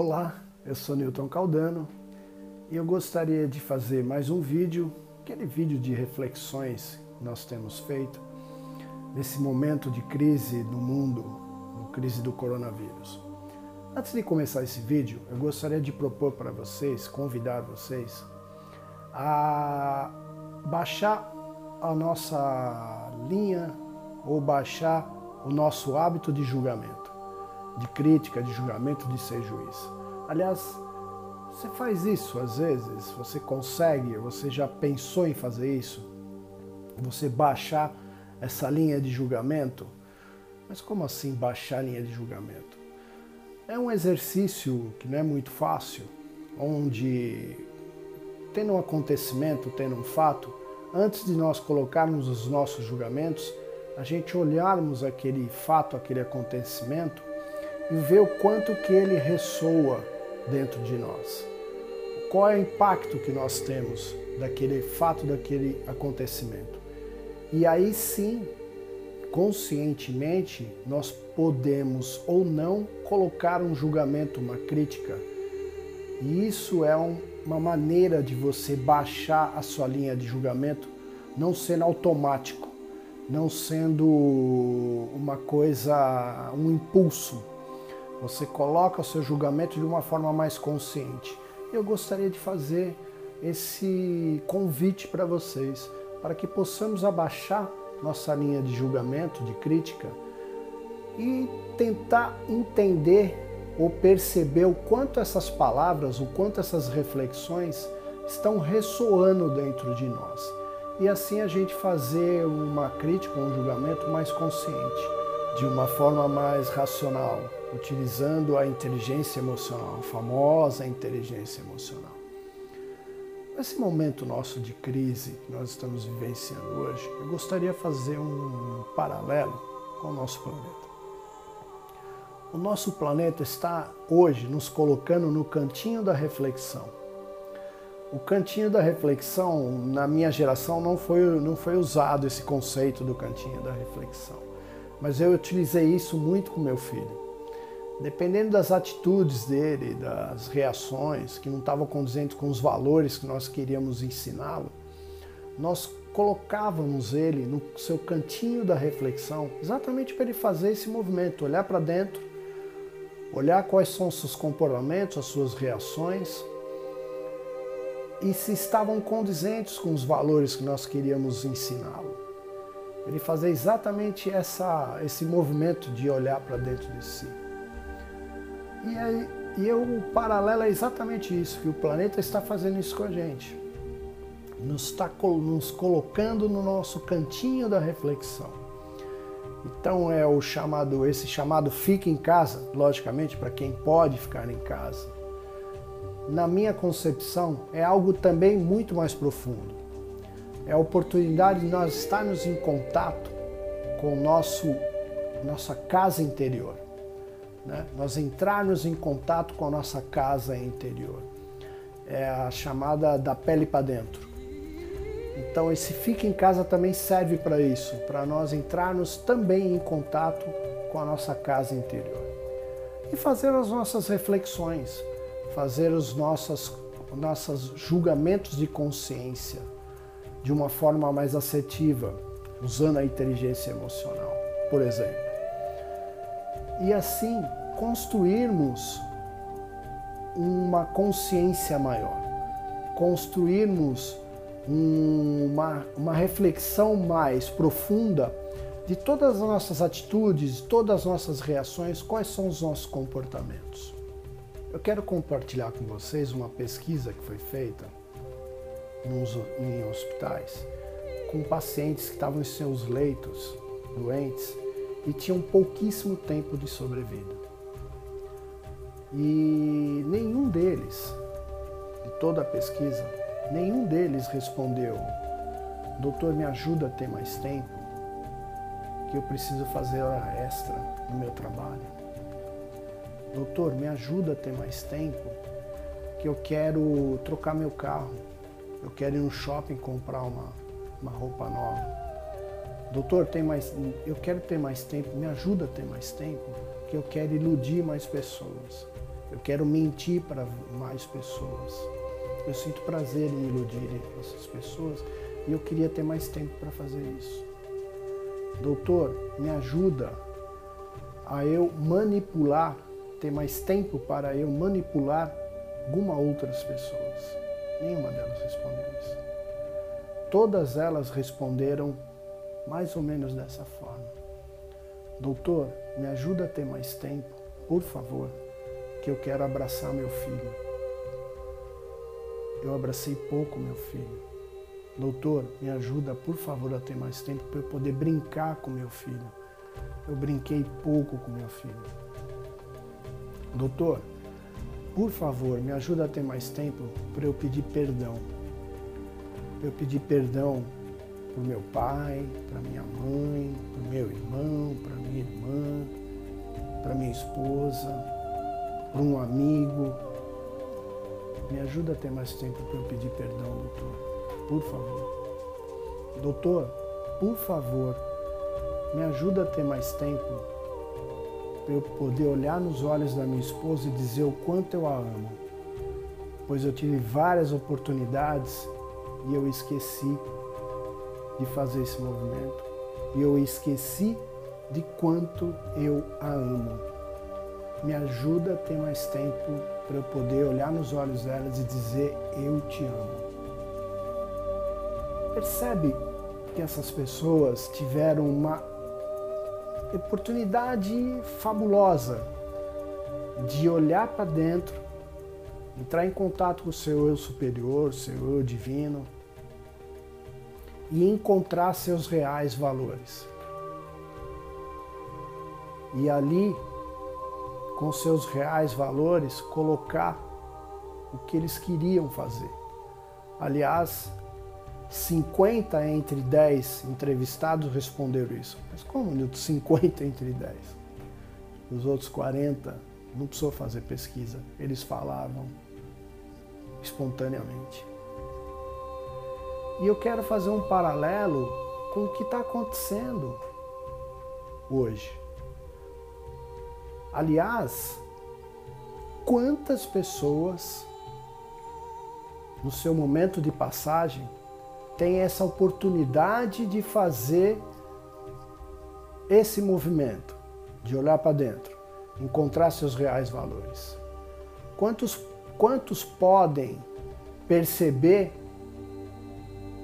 Olá, eu sou Newton Caldano e eu gostaria de fazer mais um vídeo, aquele vídeo de reflexões que nós temos feito nesse momento de crise no mundo, no crise do coronavírus. Antes de começar esse vídeo, eu gostaria de propor para vocês, convidar vocês a baixar a nossa linha ou baixar o nosso hábito de julgamento de crítica, de julgamento, de ser juiz. Aliás, você faz isso às vezes, você consegue, você já pensou em fazer isso? Você baixar essa linha de julgamento? Mas como assim baixar a linha de julgamento? É um exercício que não é muito fácil, onde tendo um acontecimento, tendo um fato, antes de nós colocarmos os nossos julgamentos, a gente olharmos aquele fato, aquele acontecimento e ver o quanto que ele ressoa dentro de nós. Qual é o impacto que nós temos daquele fato, daquele acontecimento. E aí sim, conscientemente, nós podemos ou não colocar um julgamento, uma crítica. E isso é um, uma maneira de você baixar a sua linha de julgamento, não sendo automático, não sendo uma coisa, um impulso, você coloca o seu julgamento de uma forma mais consciente. Eu gostaria de fazer esse convite para vocês, para que possamos abaixar nossa linha de julgamento, de crítica e tentar entender ou perceber o quanto essas palavras, o quanto essas reflexões estão ressoando dentro de nós. E assim a gente fazer uma crítica, um julgamento mais consciente, de uma forma mais racional, utilizando a inteligência emocional, a famosa inteligência emocional. Nesse momento nosso de crise que nós estamos vivenciando hoje, eu gostaria de fazer um paralelo com o nosso planeta. O nosso planeta está hoje nos colocando no cantinho da reflexão. O cantinho da reflexão, na minha geração, não foi, não foi usado esse conceito do cantinho da reflexão. Mas eu utilizei isso muito com meu filho dependendo das atitudes dele, das reações que não estavam condizentes com os valores que nós queríamos ensiná-lo, nós colocávamos ele no seu cantinho da reflexão, exatamente para ele fazer esse movimento, olhar para dentro, olhar quais são os seus comportamentos, as suas reações e se estavam condizentes com os valores que nós queríamos ensiná-lo. Ele fazer exatamente essa, esse movimento de olhar para dentro de si. E, aí, e eu, o paralelo é exatamente isso, que o planeta está fazendo isso com a gente. Nos está nos colocando no nosso cantinho da reflexão. Então é o chamado, esse chamado fica em casa, logicamente para quem pode ficar em casa. Na minha concepção, é algo também muito mais profundo. É a oportunidade de nós estarmos em contato com nosso nossa casa interior né? nós entrarmos em contato com a nossa casa interior. É a chamada da pele para dentro. Então esse fica em casa também serve para isso, para nós entrarmos também em contato com a nossa casa interior. E fazer as nossas reflexões, fazer os nossos, nossos julgamentos de consciência de uma forma mais assertiva, usando a inteligência emocional, por exemplo e assim construirmos uma consciência maior, construirmos uma, uma reflexão mais profunda de todas as nossas atitudes, todas as nossas reações, quais são os nossos comportamentos. Eu quero compartilhar com vocês uma pesquisa que foi feita em hospitais com pacientes que estavam em seus leitos doentes e tinham pouquíssimo tempo de sobrevida. E nenhum deles, de toda a pesquisa, nenhum deles respondeu: Doutor, me ajuda a ter mais tempo, que eu preciso fazer hora extra no meu trabalho. Doutor, me ajuda a ter mais tempo, que eu quero trocar meu carro, eu quero ir no shopping comprar uma, uma roupa nova. Doutor, tem mais, eu quero ter mais tempo, me ajuda a ter mais tempo, que eu quero iludir mais pessoas. Eu quero mentir para mais pessoas. Eu sinto prazer em iludir essas pessoas e eu queria ter mais tempo para fazer isso. Doutor, me ajuda a eu manipular, ter mais tempo para eu manipular alguma outras pessoas. Nenhuma delas respondeu isso. Todas elas responderam mais ou menos dessa forma. Doutor, me ajuda a ter mais tempo, por favor, que eu quero abraçar meu filho. Eu abracei pouco meu filho. Doutor, me ajuda, por favor, a ter mais tempo para eu poder brincar com meu filho. Eu brinquei pouco com meu filho. Doutor, por favor, me ajuda a ter mais tempo para eu pedir perdão. Eu pedir perdão para meu pai, para minha mãe, para meu irmão, para minha irmã, para minha esposa, para um amigo. Me ajuda a ter mais tempo para eu pedir perdão, doutor. Por favor. Doutor, por favor, me ajuda a ter mais tempo para eu poder olhar nos olhos da minha esposa e dizer o quanto eu a amo. Pois eu tive várias oportunidades e eu esqueci de fazer esse movimento. E eu esqueci de quanto eu a amo. Me ajuda a ter mais tempo para eu poder olhar nos olhos delas e dizer eu te amo. Percebe que essas pessoas tiveram uma oportunidade fabulosa de olhar para dentro, entrar em contato com o seu eu superior, seu eu divino e encontrar seus reais valores. E ali, com seus reais valores, colocar o que eles queriam fazer. Aliás, 50 entre 10 entrevistados responderam isso. Mas como, Nilton, 50 entre 10? Os outros 40 não precisou fazer pesquisa, eles falavam espontaneamente. E eu quero fazer um paralelo com o que está acontecendo hoje. Aliás, quantas pessoas no seu momento de passagem tem essa oportunidade de fazer esse movimento, de olhar para dentro, encontrar seus reais valores. Quantos, quantos podem perceber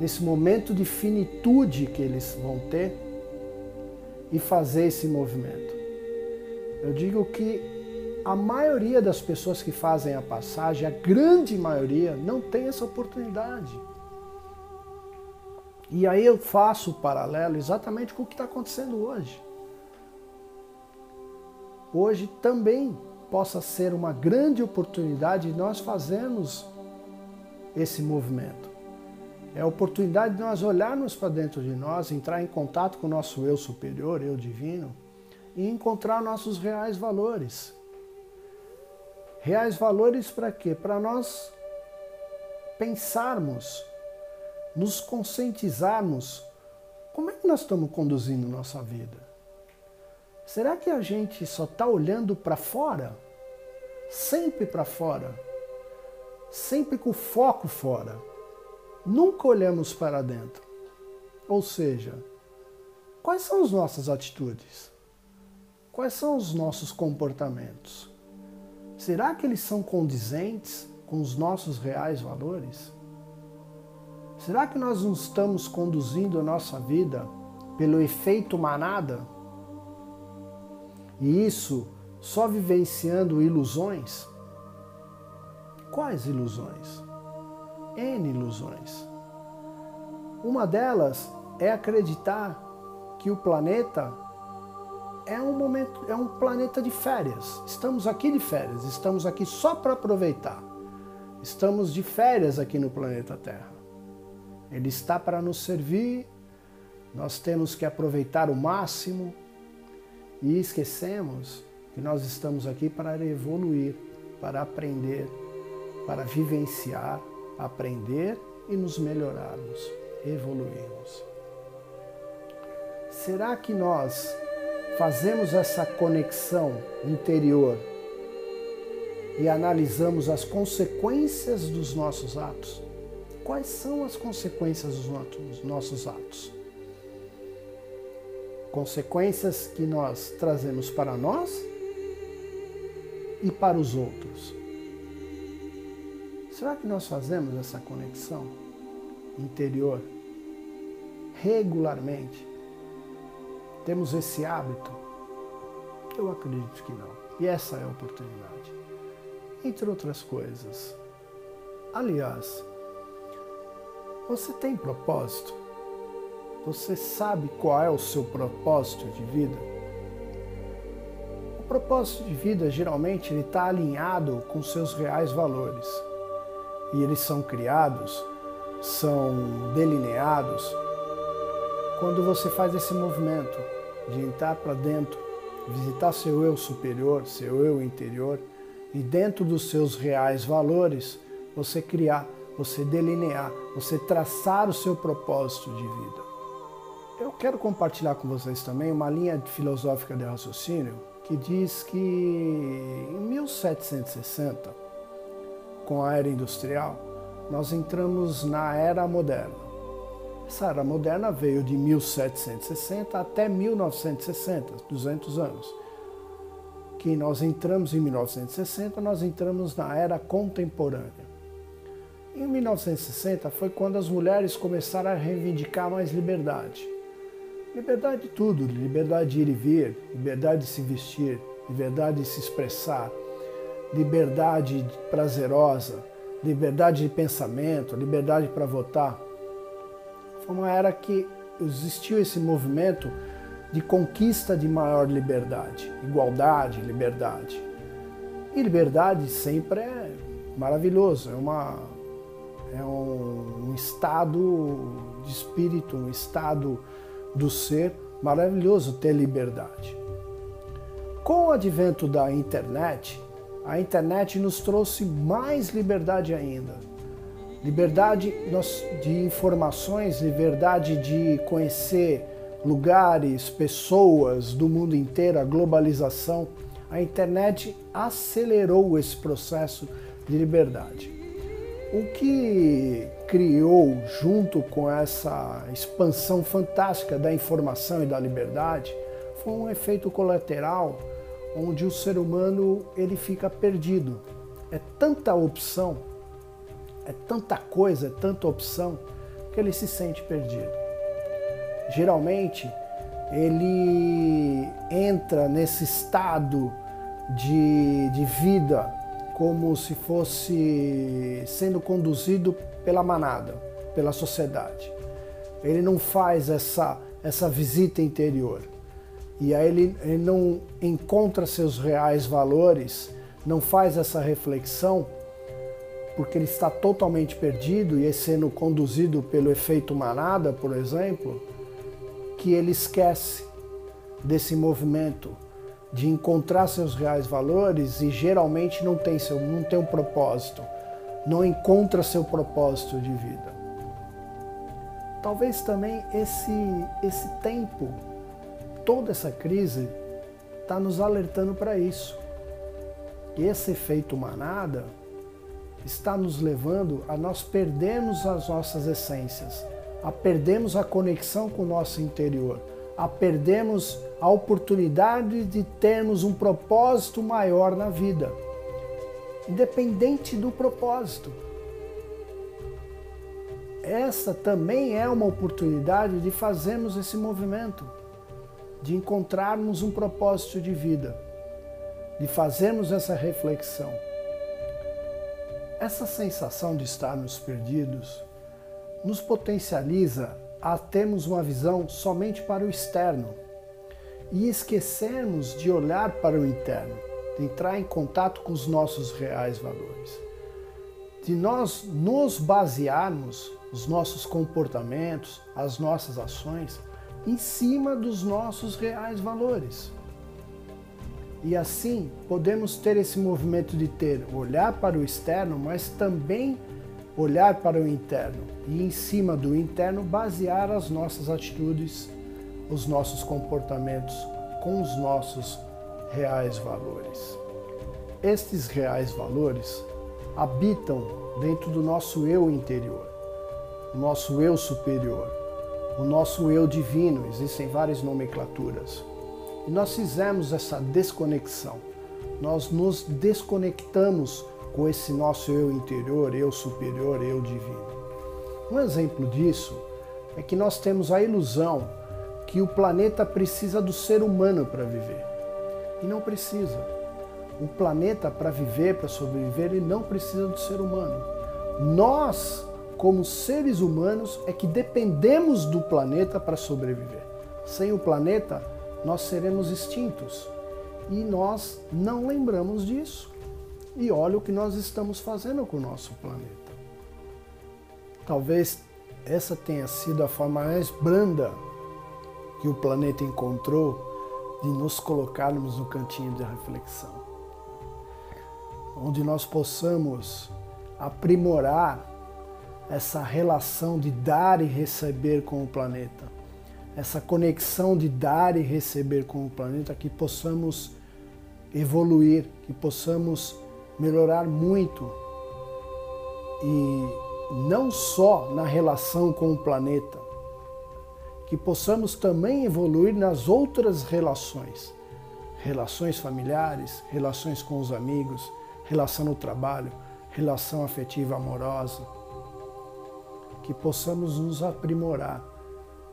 nesse momento de finitude que eles vão ter e fazer esse movimento? Eu digo que a maioria das pessoas que fazem a passagem, a grande maioria, não tem essa oportunidade. E aí eu faço o paralelo exatamente com o que está acontecendo hoje. Hoje também possa ser uma grande oportunidade de nós fazermos esse movimento. É a oportunidade de nós olharmos para dentro de nós, entrar em contato com o nosso eu superior, eu divino, e encontrar nossos reais valores. Reais valores para quê? Para nós pensarmos nos conscientizarmos como é que nós estamos conduzindo nossa vida. Será que a gente só está olhando para fora? Sempre para fora? Sempre com foco fora? Nunca olhamos para dentro. Ou seja, quais são as nossas atitudes? Quais são os nossos comportamentos? Será que eles são condizentes com os nossos reais valores? Será que nós não estamos conduzindo a nossa vida pelo efeito manada? E isso só vivenciando ilusões? Quais ilusões? N ilusões. Uma delas é acreditar que o planeta é um momento, é um planeta de férias. Estamos aqui de férias, estamos aqui só para aproveitar. Estamos de férias aqui no planeta Terra. Ele está para nos servir, nós temos que aproveitar o máximo. E esquecemos que nós estamos aqui para evoluir, para aprender, para vivenciar, aprender e nos melhorarmos, evoluirmos. Será que nós fazemos essa conexão interior e analisamos as consequências dos nossos atos, quais são as consequências dos nossos atos? Consequências que nós trazemos para nós e para os outros. Será que nós fazemos essa conexão interior regularmente? Temos esse hábito? Eu acredito que não. E essa é a oportunidade. Entre outras coisas. Aliás, você tem propósito? Você sabe qual é o seu propósito de vida? O propósito de vida geralmente está alinhado com seus reais valores e eles são criados, são delineados quando você faz esse movimento de entrar para dentro, visitar seu eu superior, seu eu interior e dentro dos seus reais valores você criar, você delinear, você traçar o seu propósito de vida. Eu quero compartilhar com vocês também uma linha filosófica de raciocínio que diz que em 1760 com a era industrial, nós entramos na era moderna. Essa era moderna veio de 1760 até 1960, 200 anos. Que nós entramos em 1960, nós entramos na era contemporânea. Em 1960 foi quando as mulheres começaram a reivindicar mais liberdade. Liberdade de tudo, liberdade de ir e vir, liberdade de se vestir, liberdade de se expressar, liberdade prazerosa, liberdade de pensamento, liberdade para votar. Foi uma era que existiu esse movimento de conquista de maior liberdade, igualdade, liberdade. E liberdade sempre é maravilhoso, é, uma, é um, um estado de espírito, um estado do ser maravilhoso ter liberdade. Com o advento da internet, a internet nos trouxe mais liberdade ainda. Liberdade de informações, liberdade de conhecer lugares, pessoas do mundo inteiro, a globalização. A internet acelerou esse processo de liberdade. O que criou, junto com essa expansão fantástica da informação e da liberdade, foi um efeito colateral onde o ser humano ele fica perdido. É tanta opção, é tanta coisa, é tanta opção que ele se sente perdido. Geralmente ele entra nesse estado de, de vida como se fosse sendo conduzido pela manada, pela sociedade. Ele não faz essa, essa visita interior e aí ele, ele não encontra seus reais valores, não faz essa reflexão, porque ele está totalmente perdido e é sendo conduzido pelo efeito manada, por exemplo, que ele esquece desse movimento de encontrar seus reais valores e geralmente não tem seu não tem um propósito, não encontra seu propósito de vida. Talvez também esse esse tempo toda essa crise está nos alertando para isso. Esse efeito manada está nos levando a nós perdermos as nossas essências, a perdermos a conexão com o nosso interior, a perdermos a oportunidade de termos um propósito maior na vida, independente do propósito. Essa também é uma oportunidade de fazermos esse movimento de encontrarmos um propósito de vida, de fazermos essa reflexão. Essa sensação de estarmos perdidos nos potencializa a termos uma visão somente para o externo e esquecermos de olhar para o interno, de entrar em contato com os nossos reais valores, de nós nos basearmos os nossos comportamentos, as nossas ações em cima dos nossos reais valores. E assim podemos ter esse movimento de ter olhar para o externo, mas também olhar para o interno e em cima do interno basear as nossas atitudes, os nossos comportamentos com os nossos reais valores. estes reais valores habitam dentro do nosso eu interior, o nosso eu superior, o nosso eu divino, existem várias nomenclaturas. E nós fizemos essa desconexão. Nós nos desconectamos com esse nosso eu interior, eu superior, eu divino. Um exemplo disso é que nós temos a ilusão que o planeta precisa do ser humano para viver. E não precisa. O planeta, para viver, para sobreviver, ele não precisa do ser humano. Nós, como seres humanos, é que dependemos do planeta para sobreviver. Sem o planeta, nós seremos extintos. E nós não lembramos disso. E olha o que nós estamos fazendo com o nosso planeta. Talvez essa tenha sido a forma mais branda que o planeta encontrou de nos colocarmos no cantinho de reflexão, onde nós possamos aprimorar essa relação de dar e receber com o planeta, essa conexão de dar e receber com o planeta, que possamos evoluir, que possamos melhorar muito. E não só na relação com o planeta, que possamos também evoluir nas outras relações, relações familiares, relações com os amigos, relação no trabalho, relação afetiva amorosa, que possamos nos aprimorar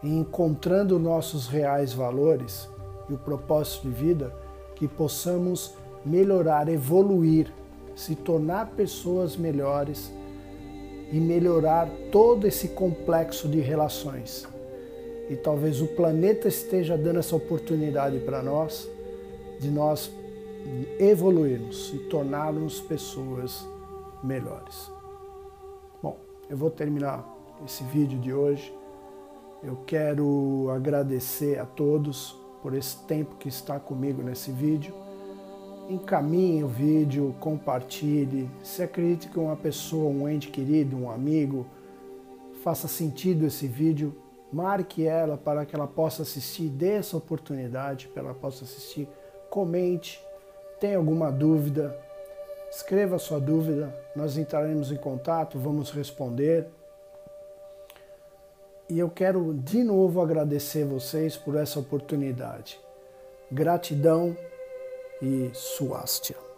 e encontrando nossos reais valores e o propósito de vida, que possamos melhorar, evoluir, se tornar pessoas melhores e melhorar todo esse complexo de relações. E talvez o planeta esteja dando essa oportunidade para nós de nós evoluirmos e tornarmos pessoas melhores. Bom, eu vou terminar esse vídeo de hoje. Eu quero agradecer a todos por esse tempo que está comigo nesse vídeo encaminhe o vídeo, compartilhe. Se acredite que uma pessoa, um ente querido, um amigo, faça sentido esse vídeo, marque ela para que ela possa assistir, dê essa oportunidade para ela possa assistir. Comente, tem alguma dúvida, escreva a sua dúvida, nós entraremos em contato, vamos responder. E eu quero de novo agradecer vocês por essa oportunidade. Gratidão e Suástia.